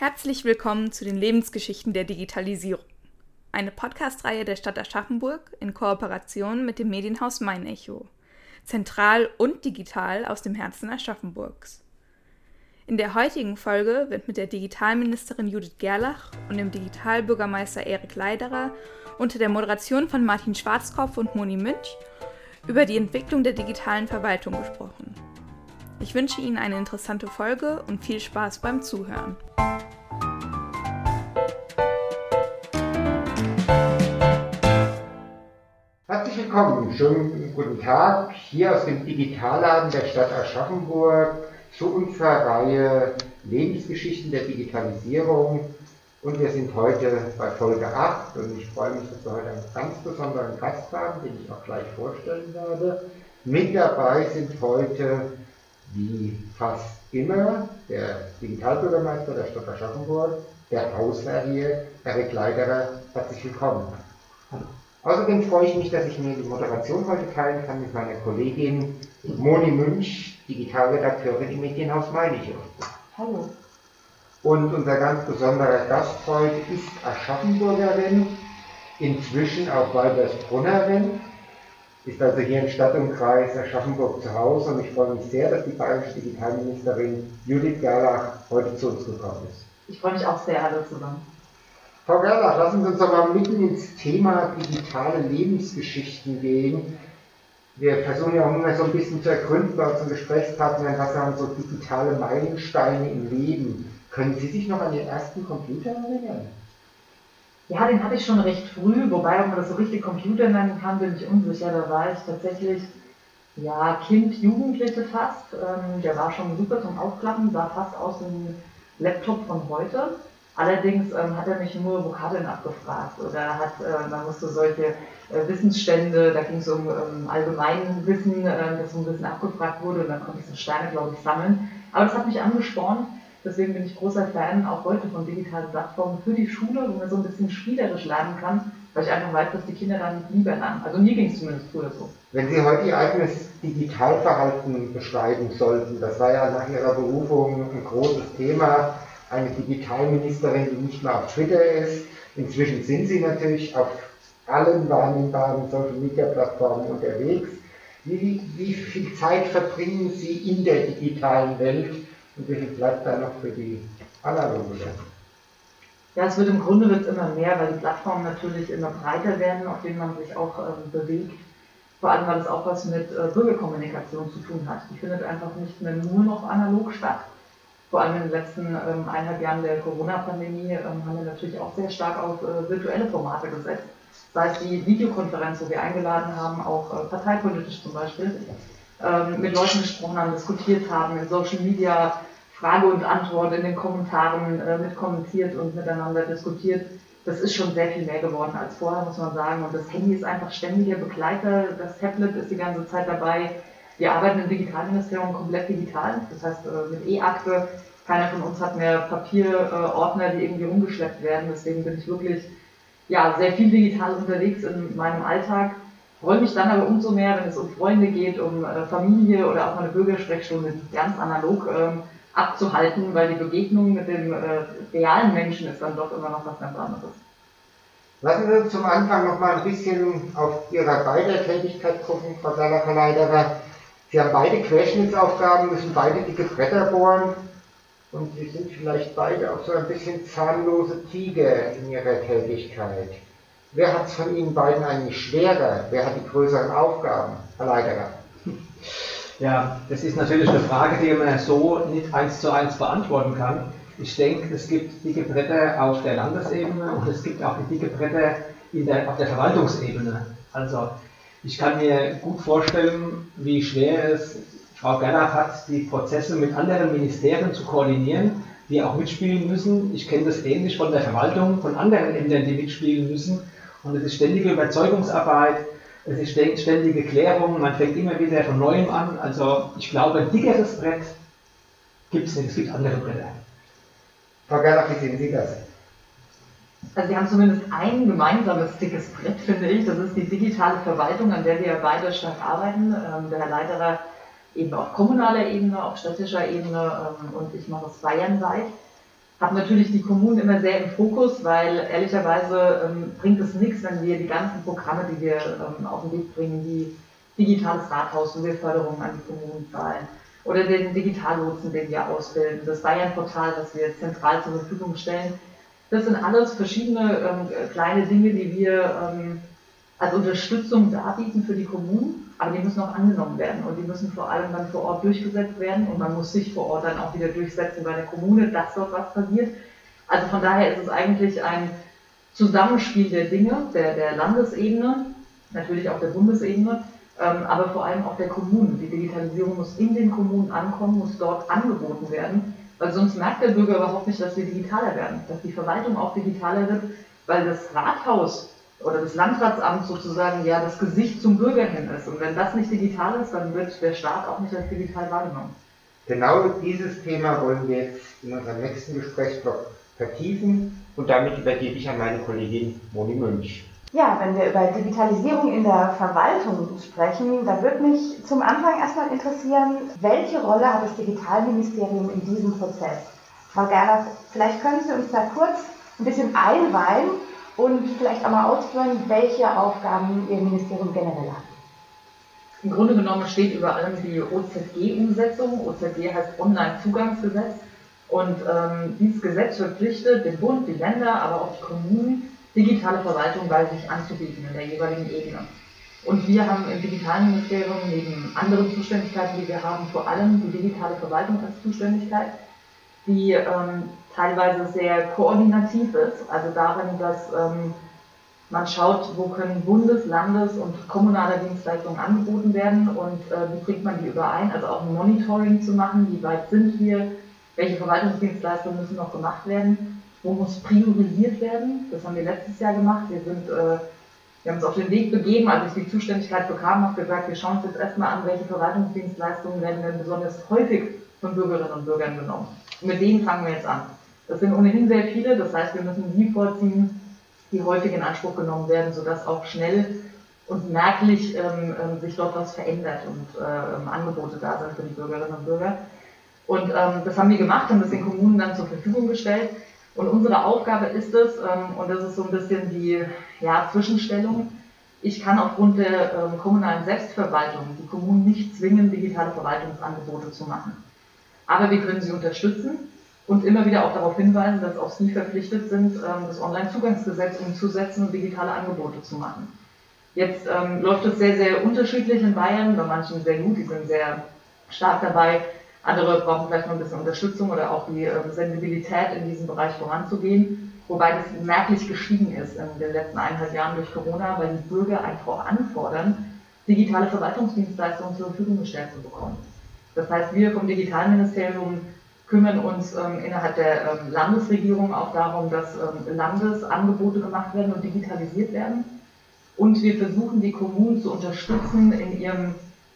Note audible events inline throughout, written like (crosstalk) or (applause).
Herzlich willkommen zu den Lebensgeschichten der Digitalisierung. Eine Podcast-Reihe der Stadt Aschaffenburg in Kooperation mit dem Medienhaus Mein Echo. Zentral und digital aus dem Herzen Aschaffenburgs. In der heutigen Folge wird mit der Digitalministerin Judith Gerlach und dem Digitalbürgermeister Erik Leiderer unter der Moderation von Martin Schwarzkopf und Moni Münch über die Entwicklung der digitalen Verwaltung gesprochen. Ich wünsche Ihnen eine interessante Folge und viel Spaß beim Zuhören. Herzlich willkommen, schönen guten Tag hier aus dem Digitalladen der Stadt Aschaffenburg zu unserer Reihe Lebensgeschichten der Digitalisierung. Und wir sind heute bei Folge 8 und ich freue mich, dass wir heute einen ganz besonderen Gast haben, den ich auch gleich vorstellen werde. Mit dabei sind heute wie fast immer der Digitalbürgermeister der Stadt Aschaffenburg, der Hausherr hier, Erik Leiderer. Herzlich willkommen. Außerdem freue ich mich, dass ich mir die Moderation heute teilen kann mit meiner Kollegin Moni Münch, Digitalredakteurin im Medienhaus Meiliche. Hallo. Und unser ganz besonderer Gast heute ist Aschaffenburgerin, inzwischen auch Walbersbrunnerin ist also hier im Stadtumkreis Aschaffenburg zu Hause und ich freue mich sehr, dass die bayerische Digitalministerin Judith Gerlach heute zu uns gekommen ist. Ich freue mich auch sehr, hallo zusammen. Frau Gerlach, lassen Sie uns doch mal mitten ins Thema digitale Lebensgeschichten gehen. Wir versuchen ja auch immer so ein bisschen zu ergründen bei unseren Gesprächspartnern, was haben so digitale Meilensteine im Leben. Können Sie sich noch an Ihren ersten Computer erinnern? Ja, den hatte ich schon recht früh, wobei, ob man das so richtig Computer nennen kann, bin ich unsicher. Da war ich tatsächlich, ja, Kind, Jugendliche fast. Ähm, der war schon super zum Aufklappen, sah fast aus wie ein Laptop von heute. Allerdings ähm, hat er mich nur Vokabeln abgefragt oder hat, äh, man musste solche äh, Wissensstände, da ging es um ähm, Allgemeinwissen, äh, das so ein bisschen abgefragt wurde und dann konnte ich so Steine, glaube ich, sammeln. Aber das hat mich angespornt Deswegen bin ich großer Fan auch heute von digitalen Plattformen für die Schule, wo man so ein bisschen spielerisch lernen kann, weil ich einfach weiß, dass die Kinder dann lieber lernen. Also mir ging es zumindest früher so. Wenn Sie heute Ihr eigenes Digitalverhalten beschreiben sollten, das war ja nach Ihrer Berufung ein großes Thema, eine Digitalministerin, die nicht mehr auf Twitter ist. Inzwischen sind Sie natürlich auf allen wahrnehmbaren Social-Media-Plattformen unterwegs. Wie, wie viel Zeit verbringen Sie in der digitalen Welt? Und wie viel bleibt da noch für die analoge Ja, es wird im Grunde wird's immer mehr, weil die Plattformen natürlich immer breiter werden, auf denen man sich auch ähm, bewegt. Vor allem, weil es auch was mit äh, Bürgerkommunikation zu tun hat. Die findet einfach nicht mehr nur noch analog statt. Vor allem in den letzten ähm, eineinhalb Jahren der Corona-Pandemie ähm, haben wir natürlich auch sehr stark auf äh, virtuelle Formate gesetzt. Sei es die Videokonferenz, wo wir eingeladen haben, auch äh, parteipolitisch zum Beispiel, ähm, mit Leuten gesprochen haben, diskutiert haben, in Social Media Frage und Antwort in den Kommentaren äh, mitkommentiert und miteinander diskutiert. Das ist schon sehr viel mehr geworden als vorher, muss man sagen. Und das Handy ist einfach ständiger Begleiter. Das Tablet ist die ganze Zeit dabei. Wir arbeiten im Digitalministerium komplett digital. Das heißt, äh, mit E-Akte. Keiner von uns hat mehr Papierordner, die irgendwie umgeschleppt werden. Deswegen bin ich wirklich ja, sehr viel digital unterwegs in meinem Alltag freue mich dann aber umso mehr, wenn es um Freunde geht, um äh, Familie oder auch eine Bürgersprechstunde ganz analog ähm, abzuhalten, weil die Begegnung mit dem äh, realen Menschen ist dann doch immer noch was ganz anderes. Lassen Sie uns zum Anfang noch mal ein bisschen auf Ihre beide Tätigkeit gucken, Frau Salacher-Leiderer. Sie haben beide Querschnittsaufgaben, müssen beide dicke Bretter bohren und Sie sind vielleicht beide auch so ein bisschen zahnlose Tiger in Ihrer Tätigkeit. Wer hat es von Ihnen beiden eigentlich schwerer? Wer hat die größeren Aufgaben? Herr Leiterer. (laughs) Ja, das ist natürlich eine Frage, die man so nicht eins zu eins beantworten kann. Ich denke, es gibt dicke Bretter auf der Landesebene und es gibt auch dicke Bretter der, auf der Verwaltungsebene. Also ich kann mir gut vorstellen, wie schwer es Frau Gerlach hat, die Prozesse mit anderen Ministerien zu koordinieren, die auch mitspielen müssen. Ich kenne das ähnlich von der Verwaltung, von anderen Ämtern, die mitspielen müssen. Und es ist ständige Überzeugungsarbeit, es ist ständige Klärung, man fängt immer wieder von Neuem an. Also ich glaube, ein dickeres Brett gibt es nicht, es gibt andere Bretter. Frau Gerlach, wie sehen Sie das? Also wir haben zumindest ein gemeinsames dickes Brett, finde ich. Das ist die digitale Verwaltung, an der wir beide stark arbeiten. Ähm, der Herr Leiterer eben auf kommunaler Ebene, auf städtischer Ebene ähm, und ich mache es bayernweit. Habe natürlich die Kommunen immer sehr im Fokus, weil ehrlicherweise ähm, bringt es nichts, wenn wir die ganzen Programme, die wir ähm, auf den Weg bringen, wie digitales Rathaus, wo wir Förderungen an die Kommunen zahlen, oder den Digitallotsen, den wir ausbilden, das Bayern-Portal, das wir zentral zur Verfügung stellen. Das sind alles verschiedene ähm, kleine Dinge, die wir ähm, als Unterstützung darbieten für die Kommunen, aber die müssen auch angenommen werden und die müssen vor allem dann vor Ort durchgesetzt werden und man muss sich vor Ort dann auch wieder durchsetzen bei der Kommune, dass dort was passiert. Also von daher ist es eigentlich ein Zusammenspiel der Dinge, der, der Landesebene, natürlich auch der Bundesebene, ähm, aber vor allem auch der Kommunen. Die Digitalisierung muss in den Kommunen ankommen, muss dort angeboten werden, weil sonst merkt der Bürger überhaupt nicht, dass wir digitaler werden, dass die Verwaltung auch digitaler wird, weil das Rathaus oder das Landratsamt sozusagen ja das Gesicht zum Bürger hin ist. Und wenn das nicht digital ist, dann wird der Staat auch nicht als digital wahrgenommen. Genau dieses Thema wollen wir jetzt in unserem nächsten Gesprächsblock vertiefen und damit übergebe ich an meine Kollegin Moni Münch. Ja, wenn wir über Digitalisierung in der Verwaltung sprechen, da würde mich zum Anfang erstmal interessieren, welche Rolle hat das Digitalministerium in diesem Prozess? Frau Gerlach, vielleicht können Sie uns da kurz ein bisschen einweihen und vielleicht auch mal ausführen, welche Aufgaben Ihr Ministerium generell hat. Im Grunde genommen steht über allem die OZG-Umsetzung. OZG heißt Online-Zugangsgesetz. Und ähm, dieses Gesetz verpflichtet den Bund, die Länder, aber auch die Kommunen, digitale Verwaltung bei sich anzubieten in der jeweiligen Ebene. Und wir haben im Digitalministerium neben anderen Zuständigkeiten, die wir haben, vor allem die digitale Verwaltung als Zuständigkeit, die ähm, teilweise sehr koordinativ ist, also darin, dass ähm, man schaut, wo können Bundes-, Landes- und kommunale Dienstleistungen angeboten werden und äh, wie bringt man die überein, also auch ein Monitoring zu machen, wie weit sind wir, welche Verwaltungsdienstleistungen müssen noch gemacht werden wo muss priorisiert werden. Das haben wir letztes Jahr gemacht. Wir, sind, äh, wir haben uns auf den Weg begeben, als ich die Zuständigkeit bekam, habe gesagt, wir schauen uns jetzt erstmal an, welche Verwaltungsdienstleistungen werden denn besonders häufig von Bürgerinnen und Bürgern genommen. Mit denen fangen wir jetzt an. Das sind ohnehin sehr viele, das heißt, wir müssen die vorziehen, die häufig in Anspruch genommen werden, sodass auch schnell und merklich ähm, ähm, sich dort was verändert und ähm, Angebote da sind für die Bürgerinnen und Bürger. Und ähm, das haben wir gemacht, haben das den Kommunen dann zur Verfügung gestellt. Und unsere Aufgabe ist es, ähm, und das ist so ein bisschen die ja, Zwischenstellung, ich kann aufgrund der ähm, kommunalen Selbstverwaltung die Kommunen nicht zwingen, digitale Verwaltungsangebote zu machen. Aber wir können sie unterstützen und immer wieder auch darauf hinweisen, dass auch sie verpflichtet sind, ähm, das Onlinezugangsgesetz umzusetzen und digitale Angebote zu machen. Jetzt ähm, läuft es sehr, sehr unterschiedlich in Bayern, bei manchen sehr gut, die sind sehr stark dabei, andere brauchen vielleicht noch ein bisschen Unterstützung oder auch die ähm, Sensibilität in diesem Bereich voranzugehen, wobei das merklich gestiegen ist in den letzten eineinhalb Jahren durch Corona, weil die Bürger einfach auch anfordern, digitale Verwaltungsdienstleistungen zur Verfügung gestellt zu bekommen. Das heißt, wir vom Digitalministerium kümmern uns ähm, innerhalb der ähm, Landesregierung auch darum, dass ähm, Landesangebote gemacht werden und digitalisiert werden. Und wir versuchen, die Kommunen zu unterstützen in ihrem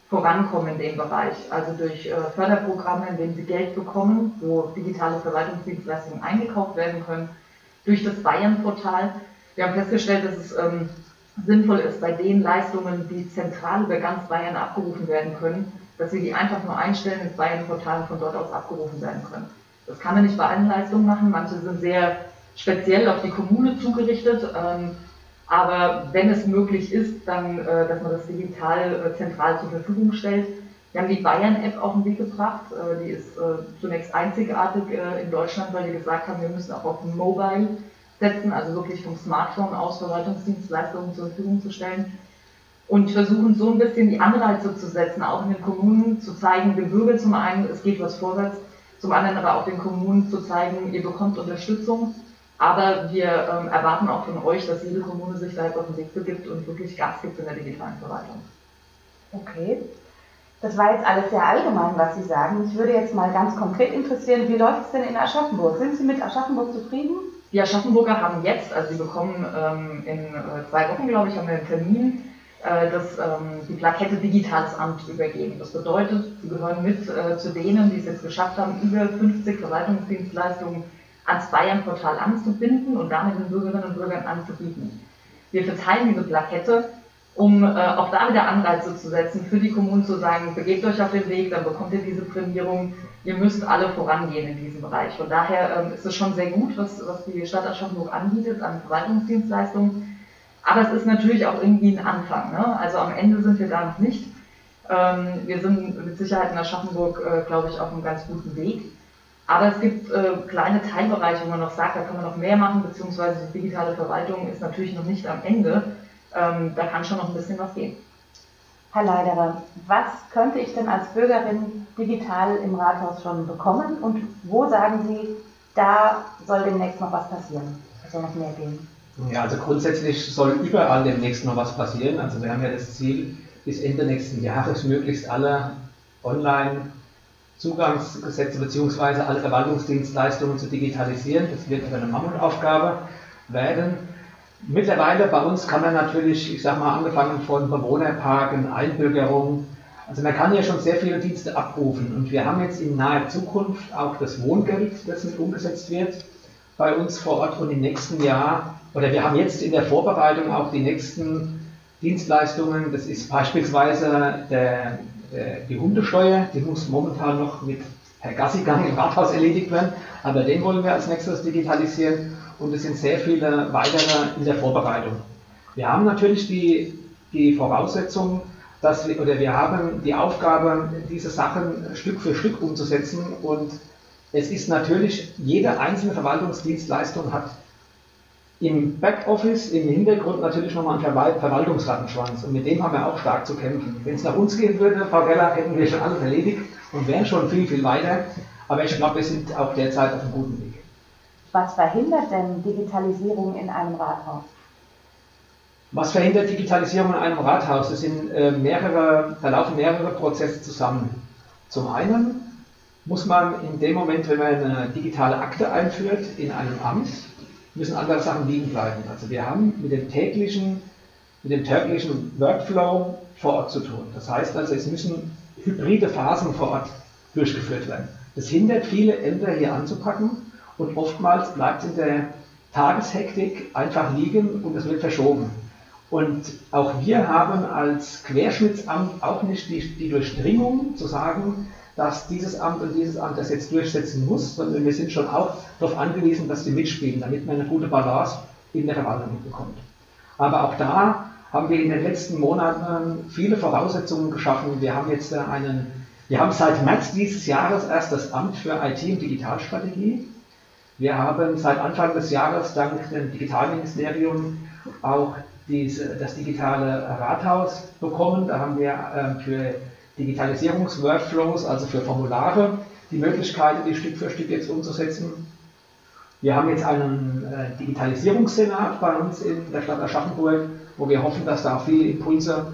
vorankommen in dem Bereich. Also durch äh, Förderprogramme, in denen sie Geld bekommen, wo digitale Verwaltungsdienstleistungen eingekauft werden können, durch das Bayern-Portal. Wir haben festgestellt, dass es ähm, sinnvoll ist, bei den Leistungen, die zentral über ganz Bayern abgerufen werden können, dass wir die einfach nur einstellen ins Bayern-Portal von dort aus abgerufen werden können. Das kann man nicht bei allen Leistungen machen. Manche sind sehr speziell auf die Kommune zugerichtet. Ähm, aber wenn es möglich ist, dann, äh, dass man das digital äh, zentral zur Verfügung stellt. Wir haben die Bayern-App auf den Weg gebracht. Äh, die ist zunächst einzigartig in Deutschland, weil wir gesagt haben, wir müssen auch auf Mobile setzen, also wirklich vom Smartphone aus Verwaltungsdienstleistungen zur Verfügung zu stellen. Und versuchen so ein bisschen die Anreize zu setzen, auch in den Kommunen zu zeigen, den Bürgern zum einen, es geht was vorwärts, zum anderen aber auch den Kommunen zu zeigen, ihr bekommt Unterstützung aber wir ähm, erwarten auch von euch, dass jede Kommune sich da jetzt auf den Weg begibt und wirklich Gas gibt in der digitalen Verwaltung. Okay. Das war jetzt alles sehr allgemein, was Sie sagen. Mich würde jetzt mal ganz konkret interessieren, wie läuft es denn in Aschaffenburg? Sind Sie mit Aschaffenburg zufrieden? Die Aschaffenburger haben jetzt, also sie bekommen ähm, in äh, zwei Wochen, glaube ich, haben wir einen Termin, das, ähm, die Plakette Digitales Amt übergeben. Das bedeutet, sie gehören mit äh, zu denen, die es jetzt geschafft haben, über 50 Verwaltungsdienstleistungen ans Bayern-Portal anzubinden und damit den Bürgerinnen und Bürgern anzubieten. Wir verteilen diese Plakette um äh, auch da wieder Anreize zu setzen, für die Kommunen zu sagen, begebt euch auf den Weg, dann bekommt ihr diese Prämierung, ihr müsst alle vorangehen in diesem Bereich. Von daher ähm, ist es schon sehr gut, was, was die Stadt Aschaffenburg anbietet an Verwaltungsdienstleistungen. Aber es ist natürlich auch irgendwie ein Anfang. Ne? Also am Ende sind wir da noch nicht. Ähm, wir sind mit Sicherheit in Aschaffenburg, äh, glaube ich, auf einem ganz guten Weg. Aber es gibt äh, kleine Teilbereiche, wo man noch sagt, da kann man noch mehr machen, beziehungsweise die digitale Verwaltung ist natürlich noch nicht am Ende. Ähm, da kann schon noch ein bisschen was gehen. Herr Leiderer, was könnte ich denn als Bürgerin digital im Rathaus schon bekommen und wo sagen Sie, da soll demnächst noch was passieren? Soll noch mehr gehen? Ja, also grundsätzlich soll überall demnächst noch was passieren. Also wir haben ja das Ziel, bis Ende nächsten Jahres möglichst alle online Zugangsgesetze bzw. alle Verwaltungsdienstleistungen zu digitalisieren. Das wird aber eine Mammutaufgabe werden. Mittlerweile bei uns kann man natürlich, ich sage mal, angefangen von Bewohnerparken, Einbürgerung, also man kann ja schon sehr viele Dienste abrufen und wir haben jetzt in naher Zukunft auch das Wohngeld, das mit umgesetzt wird bei uns vor Ort und im nächsten Jahr, oder wir haben jetzt in der Vorbereitung auch die nächsten Dienstleistungen, das ist beispielsweise der äh, die Hundesteuer, die muss momentan noch mit Herr Gassigang im Rathaus erledigt werden, aber den wollen wir als nächstes digitalisieren. Und es sind sehr viele weitere in der Vorbereitung. Wir haben natürlich die, die Voraussetzung, dass wir, oder wir haben die Aufgabe, diese Sachen Stück für Stück umzusetzen. Und es ist natürlich, jede einzelne Verwaltungsdienstleistung hat im Backoffice, im Hintergrund natürlich nochmal einen Verwalt Verwaltungsrattenschwanz und mit dem haben wir auch stark zu kämpfen. Wenn es nach uns gehen würde, Frau Geller, hätten wir schon alles erledigt und wären schon viel, viel weiter. Aber ich glaube, wir sind auch derzeit auf einem guten Weg. Was verhindert denn Digitalisierung in einem Rathaus? Was verhindert Digitalisierung in einem Rathaus? Das sind äh, mehrere, da laufen mehrere Prozesse zusammen. Zum einen muss man in dem Moment, wenn man eine digitale Akte einführt in einem Amt, müssen andere Sachen liegen bleiben. Also wir haben mit dem täglichen, mit dem täglichen Workflow vor Ort zu tun. Das heißt also, es müssen hybride Phasen vor Ort durchgeführt werden. Das hindert viele Ämter hier anzupacken und oftmals bleibt es in der Tageshektik einfach liegen und es wird verschoben. Und auch wir haben als Querschnittsamt auch nicht die, die Durchdringung zu sagen, dass dieses Amt und dieses Amt das jetzt durchsetzen muss, sondern wir sind schon auch darauf angewiesen, dass sie mitspielen, damit man eine gute Balance in der Verwaltung bekommt. Aber auch da haben wir in den letzten Monaten viele Voraussetzungen geschaffen. Wir haben jetzt einen, wir haben seit März dieses Jahres erst das Amt für IT und Digitalstrategie. Wir haben seit Anfang des Jahres dank dem Digitalministerium auch diese, das digitale Rathaus bekommen. Da haben wir äh, für Digitalisierungsworkflows, also für Formulare, die Möglichkeit, die Stück für Stück jetzt umzusetzen. Wir haben jetzt einen äh, Digitalisierungssenat bei uns in der Stadt Aschaffenburg, wo wir hoffen, dass da viele Impulse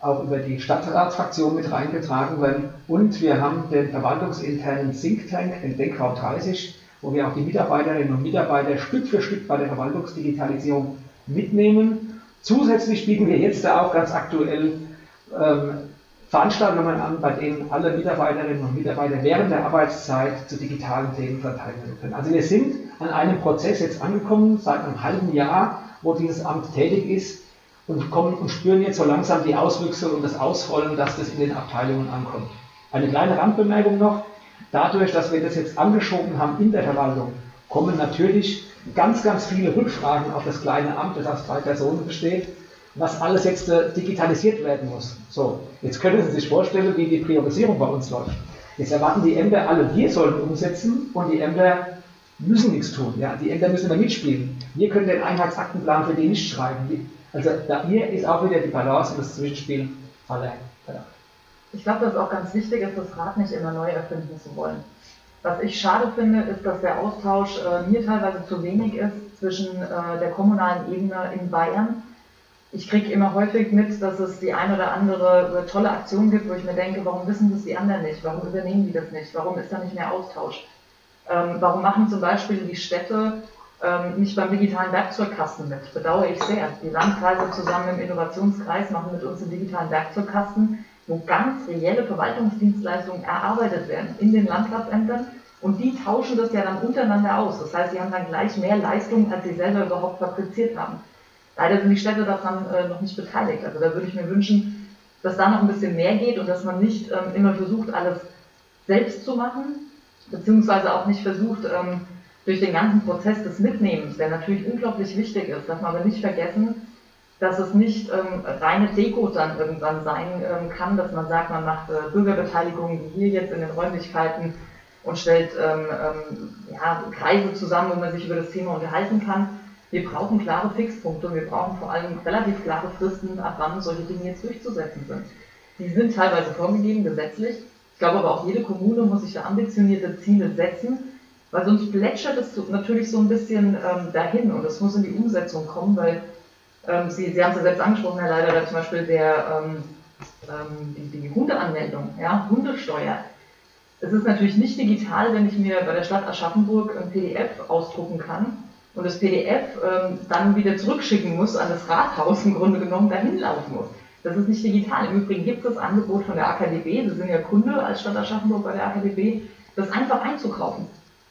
auch über die Stadtratsfraktion mit reingetragen werden. Und wir haben den verwaltungsinternen Think Tank, den Denkraum 30, wo wir auch die Mitarbeiterinnen und Mitarbeiter Stück für Stück bei der Verwaltungsdigitalisierung mitnehmen. Zusätzlich bieten wir jetzt da auch ganz aktuell ähm, Veranstaltungen an, bei denen alle Mitarbeiterinnen und Mitarbeiter während der Arbeitszeit zu digitalen Themen verteilen können. Also wir sind an einem Prozess jetzt angekommen, seit einem halben Jahr, wo dieses Amt tätig ist und kommen und spüren jetzt so langsam die Auswüchse und das Ausrollen, dass das in den Abteilungen ankommt. Eine kleine Randbemerkung noch. Dadurch, dass wir das jetzt angeschoben haben in der Verwaltung, kommen natürlich ganz, ganz viele Rückfragen auf das kleine Amt, das aus drei Personen besteht was alles jetzt äh, digitalisiert werden muss. So, jetzt können Sie sich vorstellen, wie die Priorisierung bei uns läuft. Jetzt erwarten die Ämter alle, wir sollen umsetzen und die Ämter müssen nichts tun. Ja? Die Ämter müssen da mitspielen. Wir können den Einheitsaktenplan für die nicht schreiben. Also da hier ist auch wieder die Balance und das Zwischenspiel aller Ich glaube, dass es auch ganz wichtig ist, das Rad nicht immer neu erfinden zu wollen. Was ich schade finde, ist, dass der Austausch äh, mir teilweise zu wenig ist zwischen äh, der kommunalen Ebene in Bayern ich kriege immer häufig mit, dass es die eine oder andere tolle Aktion gibt, wo ich mir denke, warum wissen das die anderen nicht? Warum übernehmen die das nicht? Warum ist da nicht mehr Austausch? Ähm, warum machen zum Beispiel die Städte ähm, nicht beim digitalen Werkzeugkasten mit? Bedauere ich sehr. Die Landkreise zusammen im Innovationskreis machen mit uns den digitalen Werkzeugkasten, wo ganz reelle Verwaltungsdienstleistungen erarbeitet werden in den Landratsämtern und die tauschen das ja dann untereinander aus. Das heißt, sie haben dann gleich mehr Leistung, als sie selber überhaupt fabriziert haben. Leider sind die Städte daran äh, noch nicht beteiligt. Also da würde ich mir wünschen, dass da noch ein bisschen mehr geht und dass man nicht ähm, immer versucht, alles selbst zu machen, beziehungsweise auch nicht versucht, ähm, durch den ganzen Prozess des Mitnehmens, der natürlich unglaublich wichtig ist, darf man aber nicht vergessen, dass es nicht ähm, reine Deko dann irgendwann sein ähm, kann, dass man sagt, man macht äh, Bürgerbeteiligung wie hier jetzt in den Räumlichkeiten und stellt ähm, ähm, ja, Kreise zusammen, wo man sich über das Thema unterhalten kann. Wir brauchen klare Fixpunkte und wir brauchen vor allem relativ klare Fristen, ab wann solche Dinge jetzt durchzusetzen sind. Die sind teilweise vorgegeben, gesetzlich. Ich glaube aber auch jede Kommune muss sich da ambitionierte Ziele setzen, weil sonst plätschert es natürlich so ein bisschen ähm, dahin und es muss in die Umsetzung kommen, weil ähm, Sie, Sie haben es ja selbst angesprochen, Herr Leiter, zum Beispiel der, ähm, ähm, die, die Hundeanmeldung, ja, Hundesteuer. Es ist natürlich nicht digital, wenn ich mir bei der Stadt Aschaffenburg ein PDF ausdrucken kann und das PDF ähm, dann wieder zurückschicken muss an das Rathaus im Grunde genommen dahin laufen muss. Das ist nicht digital. Im Übrigen gibt es das Angebot von der AKDB, Sie sind ja Kunde als Stadt Aschaffenburg bei der AKDB, das einfach einzukaufen.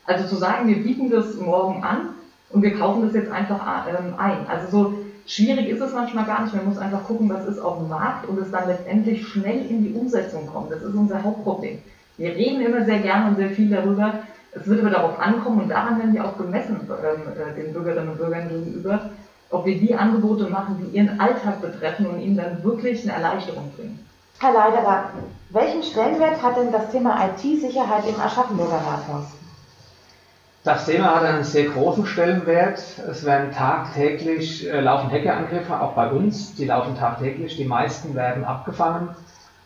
Also zu sagen, wir bieten das morgen an und wir kaufen das jetzt einfach ähm, ein. Also so schwierig ist es manchmal gar nicht. Man muss einfach gucken, was ist auf dem Markt und es dann letztendlich schnell in die Umsetzung kommt. Das ist unser Hauptproblem. Wir reden immer sehr gerne und sehr viel darüber. Es wird aber darauf ankommen und daran werden wir auch gemessen ähm, äh, den Bürgerinnen und Bürgern gegenüber, ob wir die Angebote machen, die ihren Alltag betreffen und ihnen dann wirklich eine Erleichterung bringen. Herr Leiderer, welchen Stellenwert hat denn das Thema IT-Sicherheit im Aschaffenburger Rathaus? Das Thema hat einen sehr großen Stellenwert. Es werden tagtäglich äh, laufen Hackerangriffe, auch bei uns. Die laufen tagtäglich. Die meisten werden abgefangen.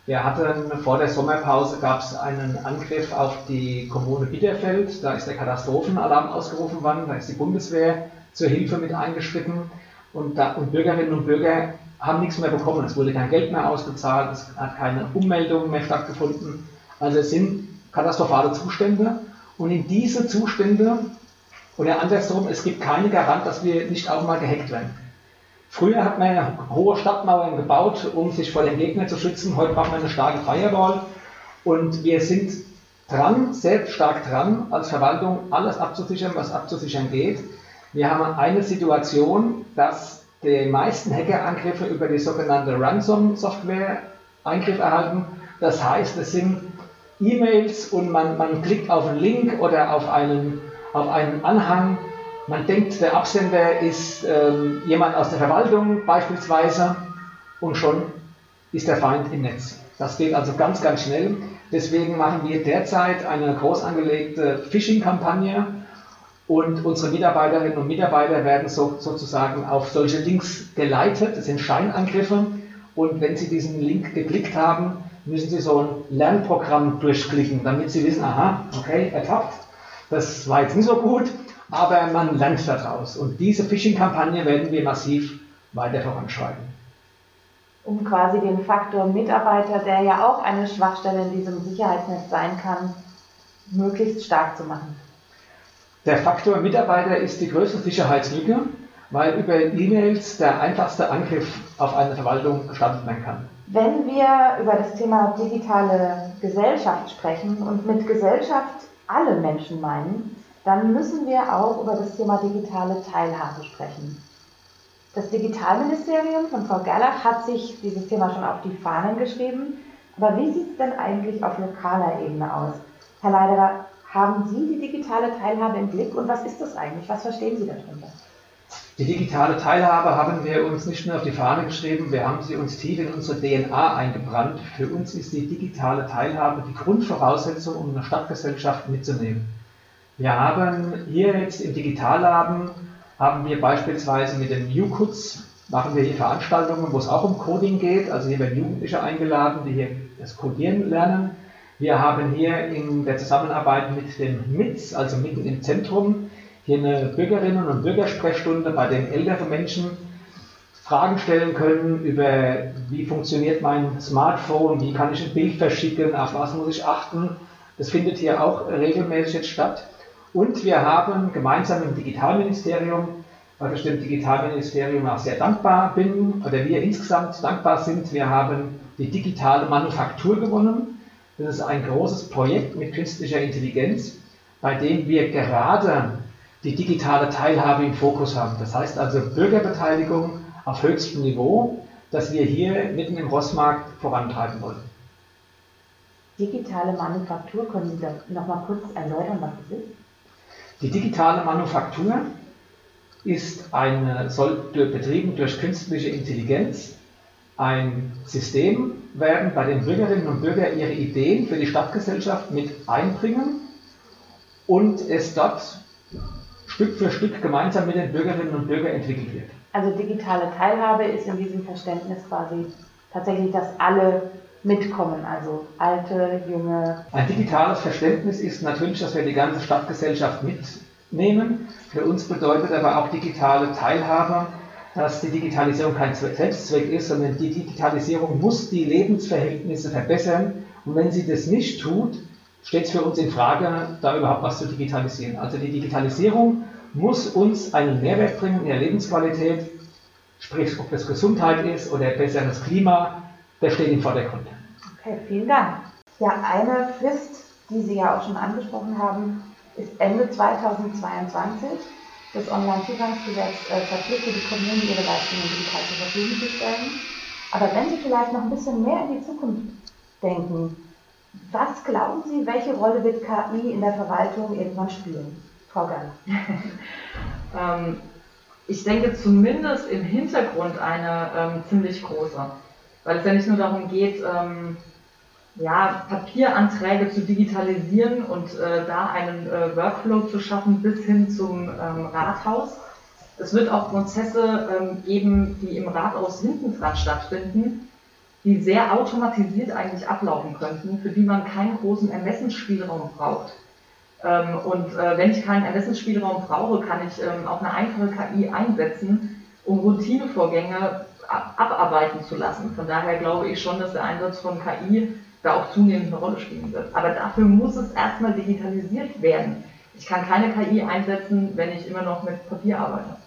Wir hatten vor der Sommerpause gab es einen Angriff auf die Kommune Bitterfeld. Da ist der Katastrophenalarm ausgerufen worden. Da ist die Bundeswehr zur Hilfe mit eingeschritten. Und, da, und Bürgerinnen und Bürger haben nichts mehr bekommen. Es wurde kein Geld mehr ausgezahlt. Es hat keine Ummeldung mehr stattgefunden. Also es sind katastrophale Zustände. Und in diese Zustände, oder andersrum, es gibt keine Garant, dass wir nicht auch mal gehackt werden. Früher hat man hohe Stadtmauern gebaut, um sich vor den Gegnern zu schützen. Heute braucht man eine starke Firewall. Und wir sind dran, sehr stark dran, als Verwaltung alles abzusichern, was abzusichern geht. Wir haben eine Situation, dass die meisten Hackerangriffe über die sogenannte Ransom-Software Eingriff erhalten. Das heißt, es sind E-Mails und man, man klickt auf einen Link oder auf einen, auf einen Anhang man denkt, der Absender ist ähm, jemand aus der Verwaltung beispielsweise und schon ist der Feind im Netz. Das geht also ganz, ganz schnell. Deswegen machen wir derzeit eine groß angelegte Phishing-Kampagne und unsere Mitarbeiterinnen und Mitarbeiter werden so, sozusagen auf solche Links geleitet. Das sind Scheinangriffe und wenn sie diesen Link geklickt haben, müssen sie so ein Lernprogramm durchklicken, damit sie wissen, aha, okay, ertappt, das war jetzt nicht so gut, aber man lernt daraus. Und diese Phishing-Kampagne werden wir massiv weiter voranschreiten. Um quasi den Faktor Mitarbeiter, der ja auch eine Schwachstelle in diesem Sicherheitsnetz sein kann, möglichst stark zu machen. Der Faktor Mitarbeiter ist die größte Sicherheitslücke, weil über E-Mails der einfachste Angriff auf eine Verwaltung gestartet werden kann. Wenn wir über das Thema digitale Gesellschaft sprechen und mit Gesellschaft alle Menschen meinen, dann müssen wir auch über das Thema digitale Teilhabe sprechen. Das Digitalministerium von Frau Gerlach hat sich dieses Thema schon auf die Fahnen geschrieben. Aber wie sieht es denn eigentlich auf lokaler Ebene aus? Herr Leiderer, haben Sie die digitale Teilhabe im Blick und was ist das eigentlich? Was verstehen Sie darunter? Die digitale Teilhabe haben wir uns nicht nur auf die Fahne geschrieben, wir haben sie uns tief in unsere DNA eingebrannt. Für uns ist die digitale Teilhabe die Grundvoraussetzung, um eine Stadtgesellschaft mitzunehmen. Wir haben hier jetzt im Digitalladen, haben wir beispielsweise mit dem UKUTS, machen wir hier Veranstaltungen, wo es auch um Coding geht. Also hier werden Jugendliche eingeladen, die hier das Codieren lernen. Wir haben hier in der Zusammenarbeit mit dem MITS, also mitten im Zentrum, hier eine Bürgerinnen- und Bürgersprechstunde, bei den älteren Menschen Fragen stellen können über, wie funktioniert mein Smartphone, wie kann ich ein Bild verschicken, auf was muss ich achten. Das findet hier auch regelmäßig jetzt statt. Und wir haben gemeinsam im Digitalministerium, weil ich dem Digitalministerium auch sehr dankbar bin, oder wir insgesamt dankbar sind, wir haben die digitale Manufaktur gewonnen. Das ist ein großes Projekt mit künstlicher Intelligenz, bei dem wir gerade die digitale Teilhabe im Fokus haben. Das heißt also Bürgerbeteiligung, auf höchstem Niveau, das wir hier mitten im Rossmarkt vorantreiben wollen. Digitale Manufaktur, können Sie noch mal kurz erläutern, was das ist? Die digitale Manufaktur ist eine, soll betrieben durch künstliche Intelligenz ein System werden, bei dem Bürgerinnen und Bürger ihre Ideen für die Stadtgesellschaft mit einbringen und es dort Stück für Stück gemeinsam mit den Bürgerinnen und Bürgern entwickelt wird. Also digitale Teilhabe ist in diesem Verständnis quasi tatsächlich, dass alle mitkommen, also alte, junge. Ein digitales Verständnis ist natürlich, dass wir die ganze Stadtgesellschaft mitnehmen. Für uns bedeutet aber auch digitale Teilhabe, dass die Digitalisierung kein Selbstzweck ist, sondern die Digitalisierung muss die Lebensverhältnisse verbessern. Und wenn sie das nicht tut, steht es für uns in Frage, da überhaupt was zu digitalisieren. Also die Digitalisierung muss uns einen Mehrwert bringen in der Lebensqualität, sprich ob das Gesundheit ist oder besseres Klima, der steht im Vordergrund. Okay, vielen Dank. Ja, eine Frist, die Sie ja auch schon angesprochen haben, ist Ende 2022. Das Onlinezugangsgesetz äh, verpflichtet die Kommunen, ihre Leistungen digital zur Verfügung zu stellen. Aber wenn Sie vielleicht noch ein bisschen mehr in die Zukunft denken, was glauben Sie, welche Rolle wird KI in der Verwaltung irgendwann spielen? Frau Gall. (laughs) ähm, ich denke zumindest im Hintergrund eine ähm, ziemlich große. Weil es ja nicht nur darum geht, ähm, ja, Papieranträge zu digitalisieren und äh, da einen äh, Workflow zu schaffen bis hin zum ähm, Rathaus. Es wird auch Prozesse ähm, geben, die im Rathaus hinten dran stattfinden, die sehr automatisiert eigentlich ablaufen könnten, für die man keinen großen Ermessensspielraum braucht. Ähm, und äh, wenn ich keinen Ermessensspielraum brauche, kann ich ähm, auch eine einfache KI einsetzen, um Routinevorgänge abarbeiten zu lassen. Von daher glaube ich schon, dass der Einsatz von KI da auch zunehmend eine Rolle spielen wird. Aber dafür muss es erstmal digitalisiert werden. Ich kann keine KI einsetzen, wenn ich immer noch mit Papier arbeite.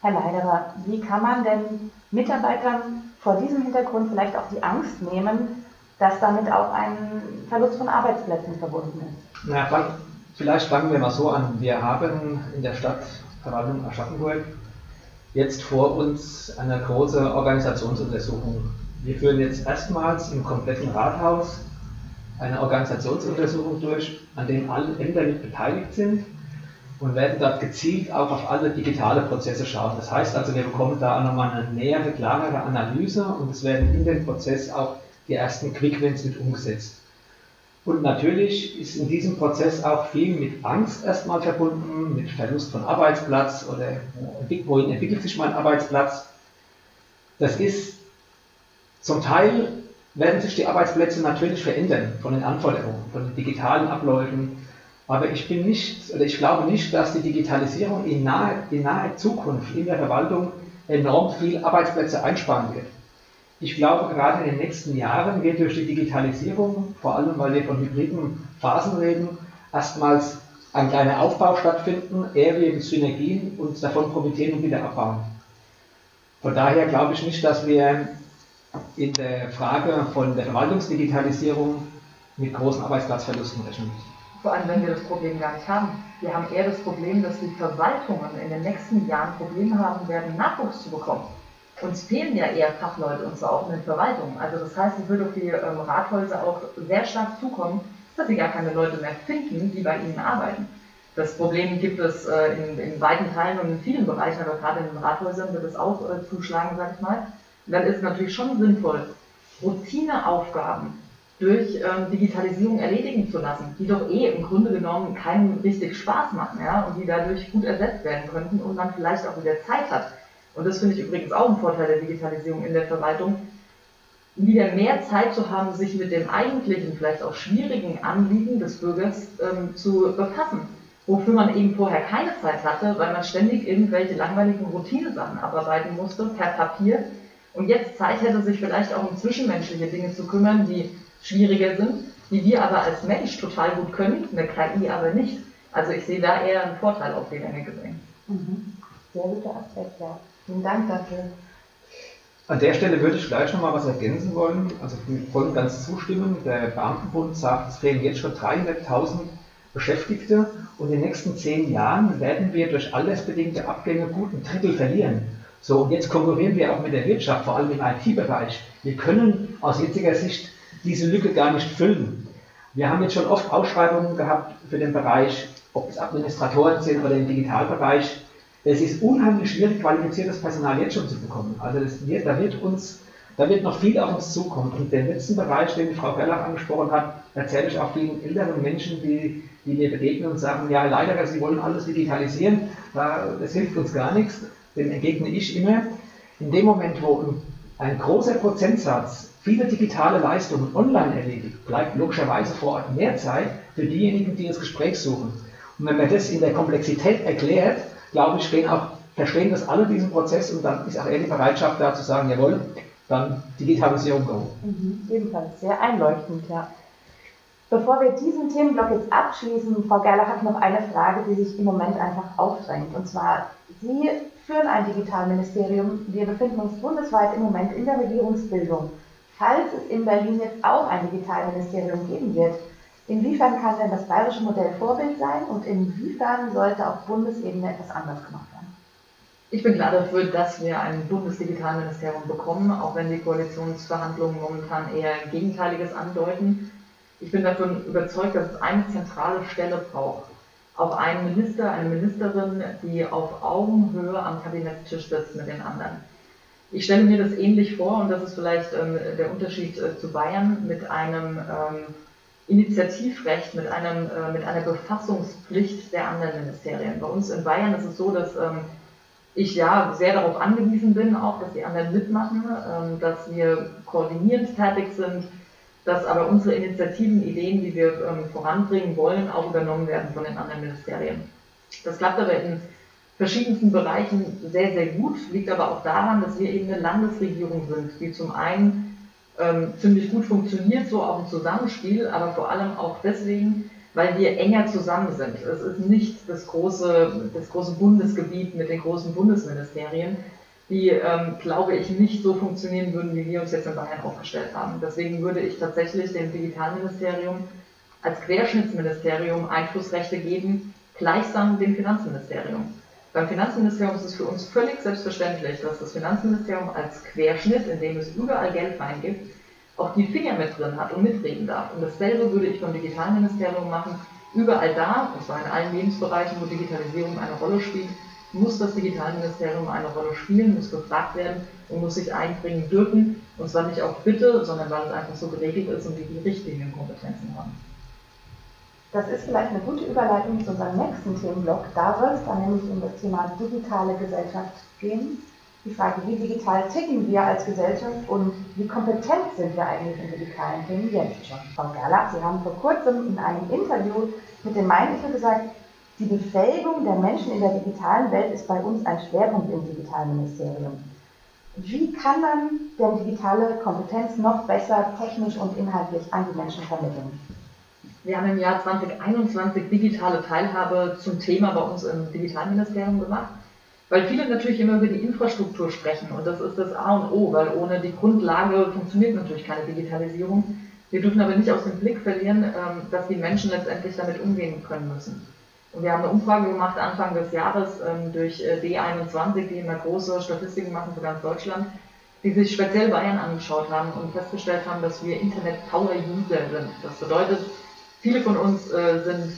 Herr Leiderer, wie kann man denn Mitarbeitern vor diesem Hintergrund vielleicht auch die Angst nehmen, dass damit auch ein Verlust von Arbeitsplätzen verbunden ist? Na, vielleicht fangen wir mal so an. Wir haben in der Stadtverwaltung Aschaffenburg jetzt vor uns eine große Organisationsuntersuchung. Wir führen jetzt erstmals im kompletten Rathaus eine Organisationsuntersuchung durch, an der alle Ämter mit beteiligt sind und werden dort gezielt auch auf alle digitale Prozesse schauen. Das heißt also, wir bekommen da nochmal eine nähere, klarere Analyse und es werden in den Prozess auch die ersten Quickwins mit umgesetzt. Und natürlich ist in diesem Prozess auch viel mit Angst erstmal verbunden, mit Verlust von Arbeitsplatz oder wohin entwickelt sich mein Arbeitsplatz. Das ist zum Teil werden sich die Arbeitsplätze natürlich verändern von den Anforderungen, von den digitalen Abläufen. Aber ich bin nicht, oder ich glaube nicht, dass die Digitalisierung in naher, in naher Zukunft in der Verwaltung enorm viel Arbeitsplätze einsparen wird. Ich glaube, gerade in den nächsten Jahren wird durch die Digitalisierung, vor allem weil wir von hybriden Phasen reden, erstmals ein kleiner Aufbau stattfinden, eher wie Synergien und davon profitieren und wieder abbauen. Von daher glaube ich nicht, dass wir in der Frage von der Verwaltungsdigitalisierung mit großen Arbeitsplatzverlusten rechnen müssen. Vor allem, wenn wir das Problem gar nicht haben. Wir haben eher das Problem, dass die Verwaltungen in den nächsten Jahren Probleme haben werden, Nachwuchs zu bekommen. Uns fehlen ja eher Fachleute und zwar auch in den Verwaltungen. Also das heißt, es wird auf die ähm, Rathäuser auch sehr stark zukommen, dass sie gar keine Leute mehr finden, die bei ihnen arbeiten. Das Problem gibt es äh, in, in, weiten Teilen und in vielen Bereichen, aber gerade in den Rathäusern wird es auch äh, zuschlagen, sag ich mal. Und dann ist es natürlich schon sinnvoll, Routineaufgaben durch ähm, Digitalisierung erledigen zu lassen, die doch eh im Grunde genommen keinen richtig Spaß machen ja, und die dadurch gut ersetzt werden könnten und man vielleicht auch wieder Zeit hat und das finde ich übrigens auch ein Vorteil der Digitalisierung in der Verwaltung, wieder mehr Zeit zu haben, sich mit dem eigentlichen, vielleicht auch schwierigen Anliegen des Bürgers ähm, zu befassen. Wofür man eben vorher keine Zeit hatte, weil man ständig irgendwelche langweiligen Routinesachen abarbeiten musste, per Papier. Und jetzt Zeit hätte, sich vielleicht auch um zwischenmenschliche Dinge zu kümmern, die schwieriger sind, die wir aber als Mensch total gut können, eine KI aber nicht. Also ich sehe da eher einen Vorteil auf die Länge gesehen. Mhm. Sehr guter Aspekt, ja. Vielen Dank dafür. An der Stelle würde ich gleich noch mal was ergänzen wollen. Also voll und ganz zustimmen. Der Beamtenbund sagt, es fehlen jetzt schon 300.000 Beschäftigte und in den nächsten zehn Jahren werden wir durch altersbedingte Abgänge gut ein Drittel verlieren. So, und jetzt konkurrieren wir auch mit der Wirtschaft, vor allem im IT-Bereich. Wir können aus jetziger Sicht diese Lücke gar nicht füllen. Wir haben jetzt schon oft Ausschreibungen gehabt für den Bereich, ob es Administratoren sind oder im Digitalbereich. Es ist unheimlich schwierig, qualifiziertes Personal jetzt schon zu bekommen. Also wird, da wird uns, da wird noch viel auf uns zukommen. Und den letzten Bereich, den Frau Gerlach angesprochen hat, erzähle ich auch vielen älteren Menschen, die, die mir begegnen und sagen, ja leider, sie wollen alles digitalisieren, das hilft uns gar nichts dem entgegne ich immer, in dem Moment, wo ein großer Prozentsatz viele digitale Leistungen online erledigt, bleibt logischerweise vor Ort mehr Zeit für diejenigen, die das Gespräch suchen. Und wenn man das in der Komplexität erklärt, glaube ich, stehen auch, verstehen das alle diesen Prozess und dann ist auch eher die Bereitschaft da zu sagen, jawohl, dann Digitalisierung go. Mhm, ebenfalls sehr einleuchtend, ja. Bevor wir diesen Themenblock jetzt abschließen, Frau Gerlach hat noch eine Frage, die sich im Moment einfach aufdrängt. Und zwar, Sie führen ein Digitalministerium. Wir befinden uns bundesweit im Moment in der Regierungsbildung. Falls es in Berlin jetzt auch ein Digitalministerium geben wird, inwiefern kann denn das bayerische Modell Vorbild sein und inwiefern sollte auf Bundesebene etwas anders gemacht werden? Ich bin klar dafür, dass wir ein Bundesdigitalministerium bekommen, auch wenn die Koalitionsverhandlungen momentan eher Gegenteiliges andeuten. Ich bin davon überzeugt, dass es eine zentrale Stelle braucht auf einen Minister, eine Ministerin, die auf Augenhöhe am Kabinettstisch sitzt mit den anderen. Ich stelle mir das ähnlich vor, und das ist vielleicht ähm, der Unterschied äh, zu Bayern, mit einem ähm, Initiativrecht, mit, einem, äh, mit einer Befassungspflicht der anderen Ministerien. Bei uns in Bayern ist es so, dass ähm, ich ja sehr darauf angewiesen bin, auch, dass die anderen mitmachen, ähm, dass wir koordinierend tätig sind, dass aber unsere Initiativen, Ideen, die wir ähm, voranbringen wollen, auch übernommen werden von den anderen Ministerien. Das klappt aber in verschiedensten Bereichen sehr, sehr gut, liegt aber auch daran, dass wir eben eine Landesregierung sind, die zum einen ähm, ziemlich gut funktioniert, so auch im Zusammenspiel, aber vor allem auch deswegen, weil wir enger zusammen sind. Es ist nicht das große, das große Bundesgebiet mit den großen Bundesministerien, die, ähm, glaube ich, nicht so funktionieren würden, wie wir uns jetzt in Bayern aufgestellt haben. Deswegen würde ich tatsächlich dem Digitalministerium als Querschnittsministerium Einflussrechte geben, gleichsam dem Finanzministerium. Beim Finanzministerium ist es für uns völlig selbstverständlich, dass das Finanzministerium als Querschnitt, in dem es überall Geld reingibt, auch die Finger mit drin hat und mitreden darf. Und dasselbe würde ich beim Digitalministerium machen. Überall da, und zwar in allen Lebensbereichen, wo Digitalisierung eine Rolle spielt, muss das Digitalministerium eine Rolle spielen, muss gefragt werden und muss sich einbringen dürfen. Und zwar nicht auf Bitte, sondern weil es einfach so geregelt ist und die die richtigen Kompetenzen haben. Das ist vielleicht eine gute Überleitung zu unserem nächsten Themenblock. Da soll es dann nämlich um das Thema digitale Gesellschaft gehen. Die Frage, wie digital ticken wir als Gesellschaft und wie kompetent sind wir eigentlich in digitalen Themen jetzt schon? Frau Gerlach, Sie haben vor kurzem in einem Interview mit dem Main gesagt, die Befähigung der Menschen in der digitalen Welt ist bei uns ein Schwerpunkt im Digitalministerium. Wie kann man denn digitale Kompetenz noch besser technisch und inhaltlich an die Menschen vermitteln? Wir haben im Jahr 2021 digitale Teilhabe zum Thema bei uns im Digitalministerium gemacht, weil viele natürlich immer über die Infrastruktur sprechen und das ist das A und O, weil ohne die Grundlage funktioniert natürlich keine Digitalisierung. Wir dürfen aber nicht aus dem Blick verlieren, ähm, dass die Menschen letztendlich damit umgehen können müssen. Und wir haben eine Umfrage gemacht Anfang des Jahres ähm, durch äh, D21, die immer große Statistiken machen für ganz Deutschland, die sich speziell Bayern angeschaut haben und festgestellt haben, dass wir Internet-Power-User sind. Das bedeutet, viele von uns äh, sind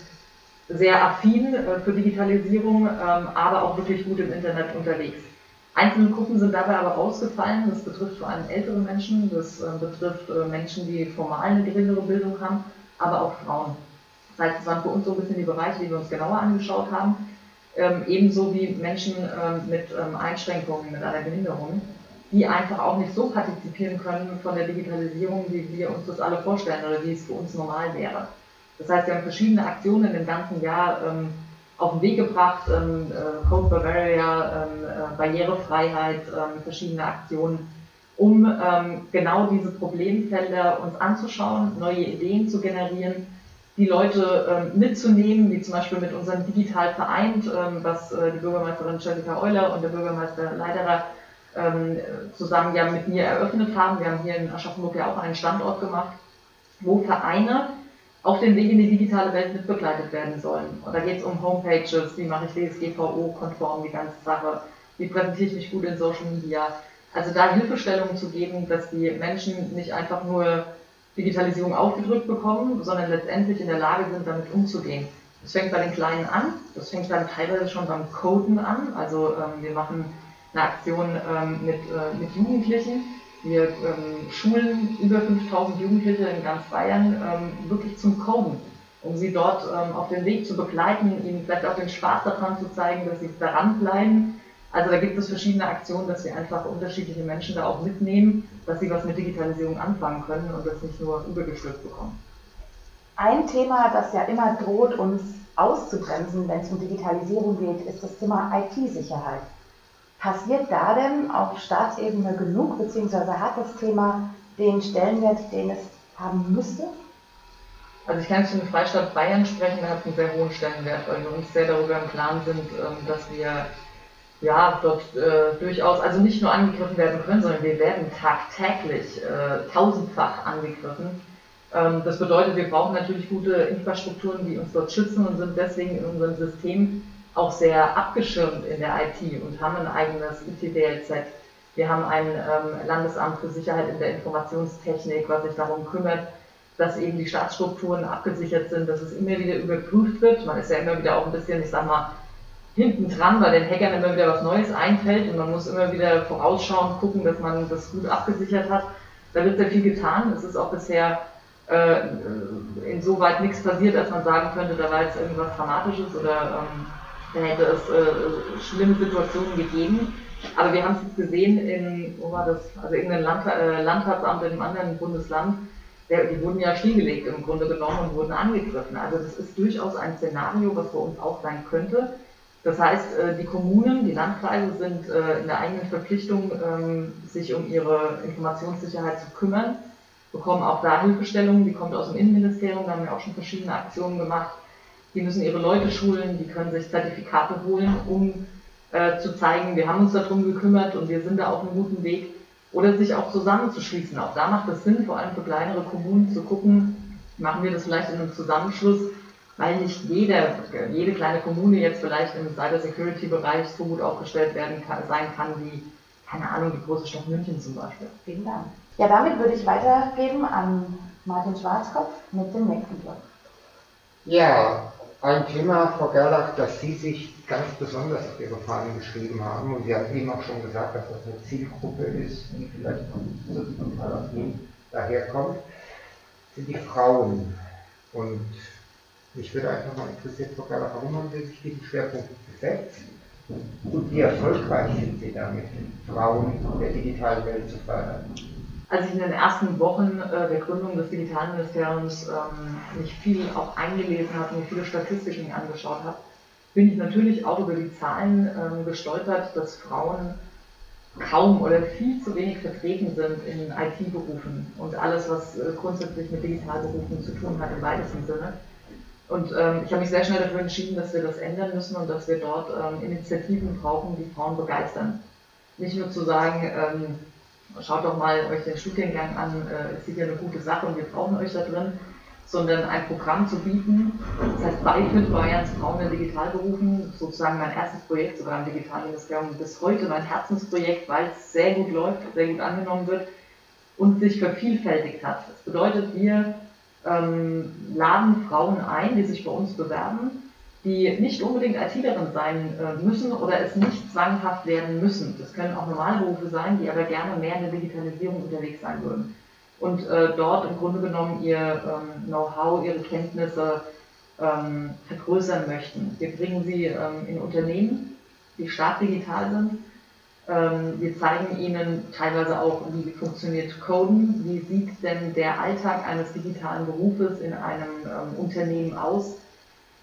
sehr affin äh, für Digitalisierung, ähm, aber auch wirklich gut im Internet unterwegs. Einzelne Gruppen sind dabei aber rausgefallen. Das betrifft vor allem ältere Menschen, das äh, betrifft äh, Menschen, die formal eine geringere Bildung haben, aber auch Frauen. Das heißt, es waren für uns so ein bisschen die Bereiche, die wir uns genauer angeschaut haben. Ähm, ebenso wie Menschen ähm, mit ähm, Einschränkungen, mit einer Behinderung, die einfach auch nicht so partizipieren können von der Digitalisierung, wie wir uns das alle vorstellen oder wie es für uns normal wäre. Das heißt, wir haben verschiedene Aktionen im ganzen Jahr ähm, auf den Weg gebracht, ähm, äh, Code Bavaria, ähm, äh, Barrierefreiheit, verschiedene Aktionen, um genau diese Problemfelder uns anzuschauen, neue Ideen zu generieren die Leute ähm, mitzunehmen, wie zum Beispiel mit unserem Digital vereint, ähm, was äh, die Bürgermeisterin Jessica Euler und der Bürgermeister Leiderer ähm, zusammen ja mit mir eröffnet haben. Wir haben hier in Aschaffenburg ja auch einen Standort gemacht, wo Vereine auf dem Weg in die digitale Welt mitbegleitet werden sollen. Und da geht es um Homepages, wie mache ich DSGVO-konform die ganze Sache, wie präsentiere ich mich gut in Social Media. Also da Hilfestellungen zu geben, dass die Menschen nicht einfach nur Digitalisierung aufgedrückt bekommen, sondern letztendlich in der Lage sind, damit umzugehen. Das fängt bei den Kleinen an, das fängt dann teilweise schon beim Coden an. Also ähm, wir machen eine Aktion ähm, mit, äh, mit Jugendlichen. Wir ähm, schulen über 5000 Jugendliche in ganz Bayern ähm, wirklich zum Coden, um sie dort ähm, auf den Weg zu begleiten, ihnen vielleicht auch den Spaß daran zu zeigen, dass sie daran bleiben. Also da gibt es verschiedene Aktionen, dass wir einfach unterschiedliche Menschen da auch mitnehmen, dass sie was mit Digitalisierung anfangen können und das nicht nur übergestülpt bekommen. Ein Thema, das ja immer droht, uns auszubremsen, wenn es um Digitalisierung geht, ist das Thema IT-Sicherheit. Passiert da denn auf Staatsebene genug, beziehungsweise hat das Thema den Stellenwert, den es haben müsste? Also ich kann jetzt für den Freistaat Bayern sprechen, der hat einen sehr hohen Stellenwert, weil wir uns sehr darüber im Klaren sind, ähm, dass wir ja dort äh, durchaus, also nicht nur angegriffen werden können, sondern wir werden tagtäglich äh, tausendfach angegriffen ähm, das bedeutet, wir brauchen natürlich gute Infrastrukturen, die uns dort schützen und sind deswegen in unserem System auch sehr abgeschirmt in der IT und haben ein eigenes ITDLZ. Wir haben ein ähm, Landesamt für Sicherheit in der Informationstechnik, was sich darum kümmert, dass eben die Staatsstrukturen abgesichert sind, dass es immer wieder überprüft wird. Man ist ja immer wieder auch ein bisschen, ich sag mal, hinten dran, weil den Hackern immer wieder was Neues einfällt und man muss immer wieder vorausschauen, gucken, dass man das gut abgesichert hat. Da wird sehr viel getan. Es ist auch bisher äh, insoweit nichts passiert, als man sagen könnte, da war jetzt irgendwas Dramatisches oder ähm, da hätte es äh, schlimme Situationen gegeben. Aber wir haben es jetzt gesehen in, wo war das, also irgendein Land, äh, Landratsamt in einem anderen Bundesland, der, die wurden ja stillgelegt im Grunde genommen und wurden angegriffen. Also das ist durchaus ein Szenario, was bei uns auch sein könnte. Das heißt, äh, die Kommunen, die Landkreise sind äh, in der eigenen Verpflichtung, ähm, sich um ihre Informationssicherheit zu kümmern bekommen auch da Hilfestellungen, die kommt aus dem Innenministerium, da haben wir auch schon verschiedene Aktionen gemacht. Die müssen ihre Leute schulen, die können sich Zertifikate holen, um äh, zu zeigen, wir haben uns darum gekümmert und wir sind da auf einem guten Weg. Oder sich auch zusammenzuschließen. Auch da macht es Sinn, vor allem für kleinere Kommunen zu gucken, machen wir das vielleicht in einem Zusammenschluss, weil nicht jeder, jede kleine Kommune jetzt vielleicht im Cyber-Security-Bereich so gut aufgestellt werden kann, sein kann wie, keine Ahnung, die große Stadt München zum Beispiel. Vielen Dank. Ja, damit würde ich weitergeben an Martin Schwarzkopf mit dem nächsten Blog. Ja, ein Thema, Frau Gerlach, das Sie sich ganz besonders auf Ihre Fahnen geschrieben haben, und Sie haben eben auch schon gesagt, dass das eine Zielgruppe ist, die vielleicht von Paladin daherkommt, sind die Frauen. Und mich würde einfach mal interessieren, Frau Gerlach, warum haben Sie sich diesen Schwerpunkt gesetzt? Und wie erfolgreich sind Sie damit, Frauen der digitalen Welt zu fördern? Als ich in den ersten Wochen äh, der Gründung des Digitalministeriums ähm, mich viel auch eingelesen habe und viele Statistiken angeschaut habe, bin ich natürlich auch über die Zahlen ähm, gestolpert, dass Frauen kaum oder viel zu wenig vertreten sind in IT-Berufen und alles, was äh, grundsätzlich mit Digitalberufen zu tun hat im weitesten Sinne. Und ähm, ich habe mich sehr schnell dafür entschieden, dass wir das ändern müssen und dass wir dort ähm, Initiativen brauchen, die Frauen begeistern. Nicht nur zu sagen, ähm, schaut doch mal euch den Studiengang an, äh, es ist ja eine gute Sache und wir brauchen euch da drin, sondern ein Programm zu bieten. Das heißt, Beifit Bayerns Frauen in Digitalberufen, sozusagen mein erstes Projekt sogar im Digitalministerium, bis heute mein Herzensprojekt, weil es sehr gut läuft, sehr gut angenommen wird und sich vervielfältigt hat. Das bedeutet, wir ähm, laden Frauen ein, die sich bei uns bewerben, die nicht unbedingt ITlerin sein äh, müssen oder es nicht zwanghaft werden müssen. Das können auch normale Berufe sein, die aber gerne mehr in der Digitalisierung unterwegs sein würden. Und äh, dort im Grunde genommen ihr ähm, Know-how, ihre Kenntnisse ähm, vergrößern möchten. Wir bringen sie ähm, in Unternehmen, die stark digital sind. Ähm, wir zeigen ihnen teilweise auch, wie funktioniert Coden, wie sieht denn der Alltag eines digitalen Berufes in einem ähm, Unternehmen aus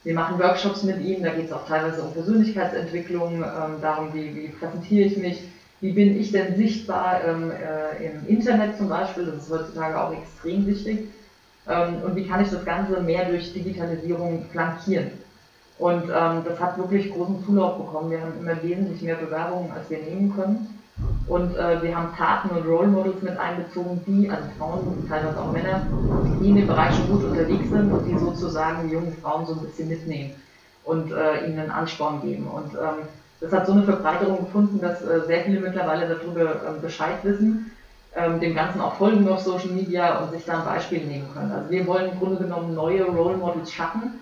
wir machen Workshops mit ihnen, da geht es auch teilweise um Persönlichkeitsentwicklung, ähm, darum, wie, wie, präsentiere ich mich, wie bin ich denn sichtbar ähm, äh, im Internet zum Beispiel, das ist heutzutage auch extrem wichtig, ähm, und wie kann ich das Ganze mehr durch Digitalisierung flankieren. Und ähm, das hat wirklich großen Zulauf bekommen. Wir haben immer wesentlich mehr Bewerbungen, als wir nehmen können. Und äh, wir haben Taten und Role Models mit einbezogen, die, also Frauen und teilweise auch Männer, die in dem Bereich schon gut unterwegs sind und die sozusagen jungen Frauen so ein bisschen mitnehmen und äh, ihnen einen Ansporn geben. Und ähm, Das hat so eine Verbreiterung gefunden, dass äh, sehr viele mittlerweile darüber ähm, Bescheid wissen, ähm, dem Ganzen auch folgen auf Social Media und sich da ein Beispiel nehmen können. Also wir wollen im Grunde genommen neue Role Models schaffen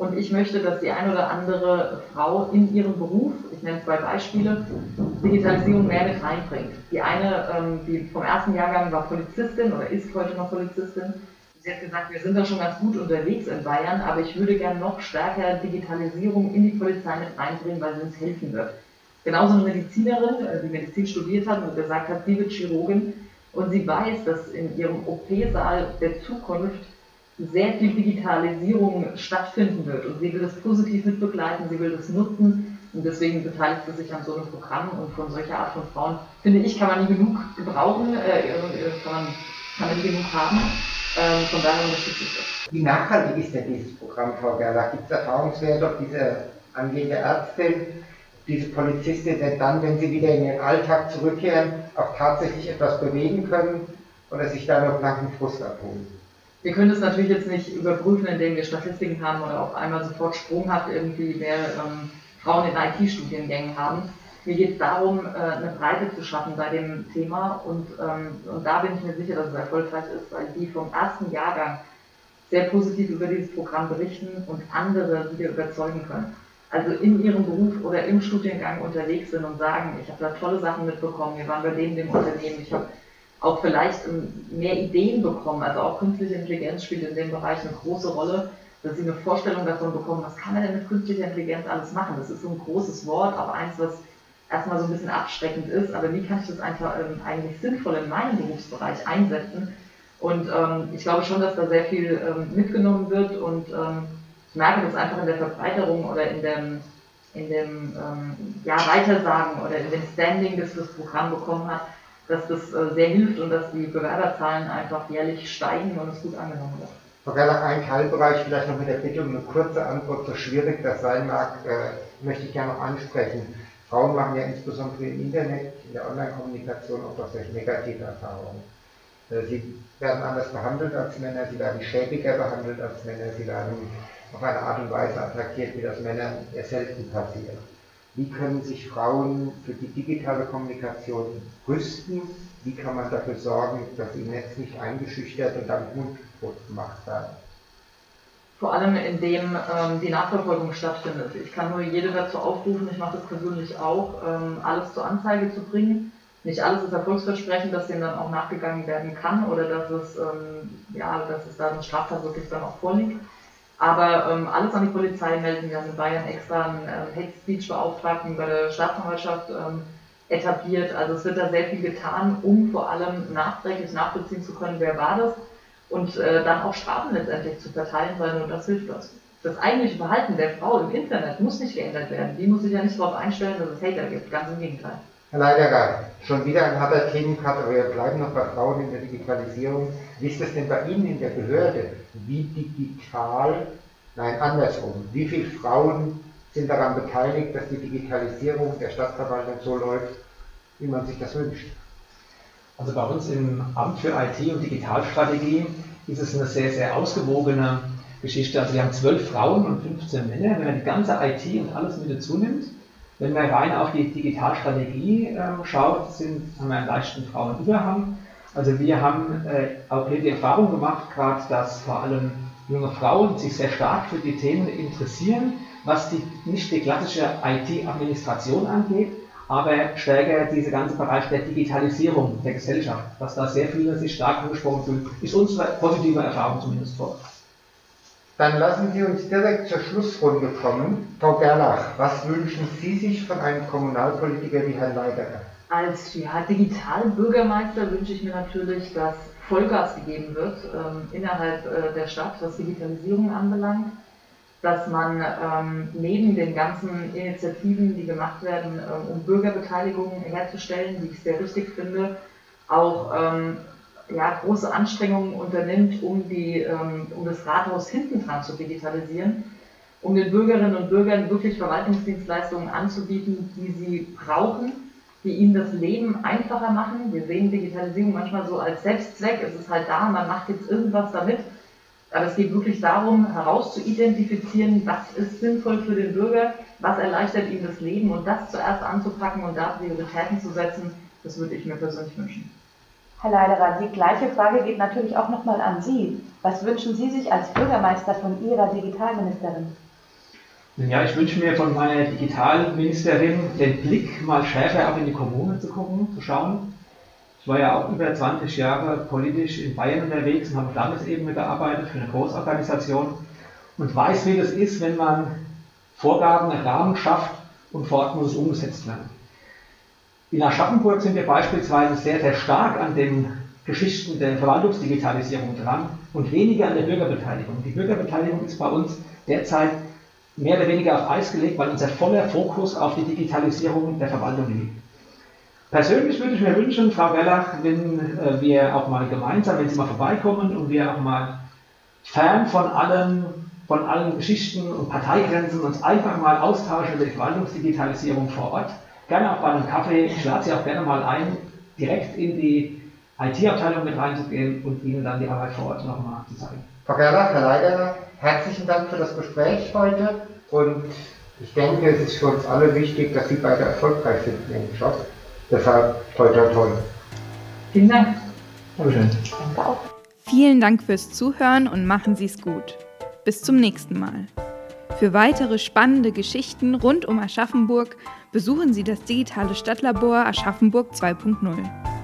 und ich möchte, dass die eine oder andere Frau in ihrem Beruf, ich nenne zwei Beispiele, Digitalisierung mehr mit reinbringt. Die eine, ähm, die vom ersten Jahrgang war Polizistin oder ist heute noch Polizistin. Sie hat gesagt, wir sind da schon ganz gut unterwegs in Bayern, aber ich würde gerne noch stärker Digitalisierung in die Polizei mit reinbringen, weil sie uns helfen wird. Genauso eine Medizinerin, äh, die Medizin studiert hat und gesagt hat, sie wird Chirurgin und sie weiß, dass in ihrem OP-Saal der Zukunft sehr viel Digitalisierung stattfinden wird und sie will das positiv mitbegleiten, sie will das nutzen und deswegen beteiligt sie sich an so einem Programm und von solcher Art von Frauen, finde ich, kann man nie genug gebrauchen, äh, äh kann, man, kann man nie genug haben. Ähm, von daher unterstütze ich das. Wie nachhaltig ist denn dieses Programm, Frau Gerlach? Gibt es Erfahrungswerte, ob diese angehende Ärztin, diese Polizistin denn dann, wenn sie wieder in ihren Alltag zurückkehren, auch tatsächlich etwas bewegen können oder sich da nur blanken Frust abholen? Wir können das natürlich jetzt nicht überprüfen, indem wir Statistiken haben oder auf einmal sofort sprunghaft irgendwie mehr ähm, Frauen in IT-Studiengängen haben. Mir geht es darum, äh, eine Breite zu schaffen bei dem Thema und, ähm, und da bin ich mir sicher, dass es erfolgreich ist, weil die vom ersten Jahrgang sehr positiv über dieses Programm berichten und andere wieder überzeugen können. Also in ihrem Beruf oder im Studiengang unterwegs sind und sagen, ich habe da tolle Sachen mitbekommen, wir waren bei dem, dem Unternehmen, ich habe auch vielleicht mehr Ideen bekommen. Also auch künstliche Intelligenz spielt in dem Bereich eine große Rolle, dass sie eine Vorstellung davon bekommen, was kann man denn mit künstlicher Intelligenz alles machen. Das ist so ein großes Wort, auch eins, was erstmal so ein bisschen abschreckend ist, aber wie kann ich das einfach ähm, eigentlich sinnvoll in meinem Berufsbereich einsetzen? Und ähm, ich glaube schon, dass da sehr viel ähm, mitgenommen wird und ähm, ich merke das einfach in der Verbreiterung oder in dem, in dem ähm, ja, Weitersagen oder in dem Standing, das das Programm bekommen hat, dass das äh, sehr hilft und dass die Bewerberzahlen einfach jährlich steigen und es gut angenommen wird. Frau Gerlach, ein Teilbereich vielleicht noch mit der Bitte um eine kurze Antwort, so schwierig das sein mag, äh, möchte ich gerne noch ansprechen. Frauen machen ja insbesondere im Internet, in der Online-Kommunikation auch doch sehr negative Erfahrungen. Äh, sie werden anders behandelt als Männer, sie werden schäbiger behandelt als Männer, sie werden auf eine Art und Weise attackiert, wie das Männern eher selten passiert. Wie können sich Frauen für die digitale Kommunikation rüsten? Wie kann man dafür sorgen, dass sie im Netz nicht eingeschüchtert und damit mundtot gemacht werden? Vor allem indem ähm, die Nachverfolgung stattfindet. Ich kann nur jede dazu aufrufen, ich mache das persönlich auch, ähm, alles zur Anzeige zu bringen. Nicht alles ist erfolgsversprechend, dass dem dann auch nachgegangen werden kann oder dass es, ähm, ja, dass es da eine Straftat wirklich dann auch vorliegt. Aber ähm, alles an die Polizei melden. Wir haben in Bayern extra einen ähm, Hate Speech Beauftragten bei der Staatsanwaltschaft ähm, etabliert. Also es wird da sehr viel getan, um vor allem nachträglich nachvollziehen zu können, wer war das und äh, dann auch Strafen letztendlich zu verteilen, weil nur das hilft uns. Das eigentliche Verhalten der Frau im Internet muss nicht geändert werden. Die muss sich ja nicht darauf einstellen, dass es Hater gibt. Ganz im Gegenteil. Herr Leiderer, schon wieder ein harter Themencut, aber wir bleiben noch bei Frauen in der Digitalisierung. Wie ist das denn bei Ihnen in der Behörde? Wie digital, nein, andersrum, wie viele Frauen sind daran beteiligt, dass die Digitalisierung der Stadtverwaltung so läuft, wie man sich das wünscht? Also bei uns im Amt für IT und Digitalstrategie ist es eine sehr, sehr ausgewogene Geschichte. Also wir haben zwölf Frauen und 15 Männer. Wenn man die ganze IT und alles mit dazu nimmt, wenn man rein auf die Digitalstrategie äh, schaut, sind, haben wir einen leichten Frauenüberhang. Also wir haben äh, auch hier die Erfahrung gemacht, gerade dass vor allem junge Frauen sich sehr stark für die Themen interessieren, was die, nicht die klassische IT-Administration angeht, aber stärker dieser ganze Bereich der Digitalisierung der Gesellschaft, dass da sehr viele sich stark angesprochen fühlen, ist unsere positive Erfahrung zumindest vor. Dann lassen Sie uns direkt zur Schlussrunde kommen. Frau Gerlach, was wünschen Sie sich von einem Kommunalpolitiker wie Herrn Leiderer? Als ja, Digitalbürgermeister wünsche ich mir natürlich, dass Vollgas gegeben wird ähm, innerhalb äh, der Stadt, was Digitalisierung anbelangt, dass man ähm, neben den ganzen Initiativen, die gemacht werden, ähm, um Bürgerbeteiligung herzustellen, die ich sehr richtig finde, auch ähm, ja, große Anstrengungen unternimmt, um, die, ähm, um das Rathaus hinten dran zu digitalisieren, um den Bürgerinnen und Bürgern wirklich Verwaltungsdienstleistungen anzubieten, die sie brauchen, die ihnen das Leben einfacher machen. Wir sehen Digitalisierung manchmal so als Selbstzweck, es ist halt da, man macht jetzt irgendwas damit. Aber es geht wirklich darum, herauszuidentifizieren, was ist sinnvoll für den Bürger, was erleichtert ihm das Leben und das zuerst anzupacken und da Prioritäten zu setzen, das würde ich mir persönlich wünschen. Herr Leiderer, die gleiche Frage geht natürlich auch nochmal an Sie. Was wünschen Sie sich als Bürgermeister von Ihrer Digitalministerin? Ja, ich wünsche mir von meiner Digitalministerin den Blick, mal schärfer auch in die Kommunen zu gucken, zu schauen. Ich war ja auch über 20 Jahre politisch in Bayern unterwegs und habe auf Landesebene gearbeitet für eine Großorganisation und weiß, wie das ist, wenn man Vorgaben, Rahmen schafft und vor Ort muss es umgesetzt werden. In Aschaffenburg sind wir beispielsweise sehr, sehr stark an den Geschichten der Verwaltungsdigitalisierung dran und weniger an der Bürgerbeteiligung. Die Bürgerbeteiligung ist bei uns derzeit mehr oder weniger auf Eis gelegt, weil unser voller Fokus auf die Digitalisierung der Verwaltung liegt. Persönlich würde ich mir wünschen, Frau Wellach, wenn äh, wir auch mal gemeinsam, wenn Sie mal vorbeikommen und wir auch mal fern von allen, von allen Geschichten und Parteigrenzen uns einfach mal austauschen über die Verwaltungsdigitalisierung vor Ort. Gerne auch bei einem Kaffee. Ich lade Sie auch gerne mal ein, direkt in die IT-Abteilung mit reinzugehen und Ihnen dann die Arbeit vor Ort nochmal zu zeigen. Frau Gerlach, Herr Leider, herzlichen Dank für das Gespräch heute und ich denke, es ist für uns alle wichtig, dass Sie beide erfolgreich sind in Ihrem Job. Deshalb toll, toll, toll. Vielen Dank. Dankeschön. Danke auch. Vielen Dank fürs Zuhören und machen Sie es gut. Bis zum nächsten Mal. Für weitere spannende Geschichten rund um Aschaffenburg besuchen Sie das digitale Stadtlabor Aschaffenburg 2.0.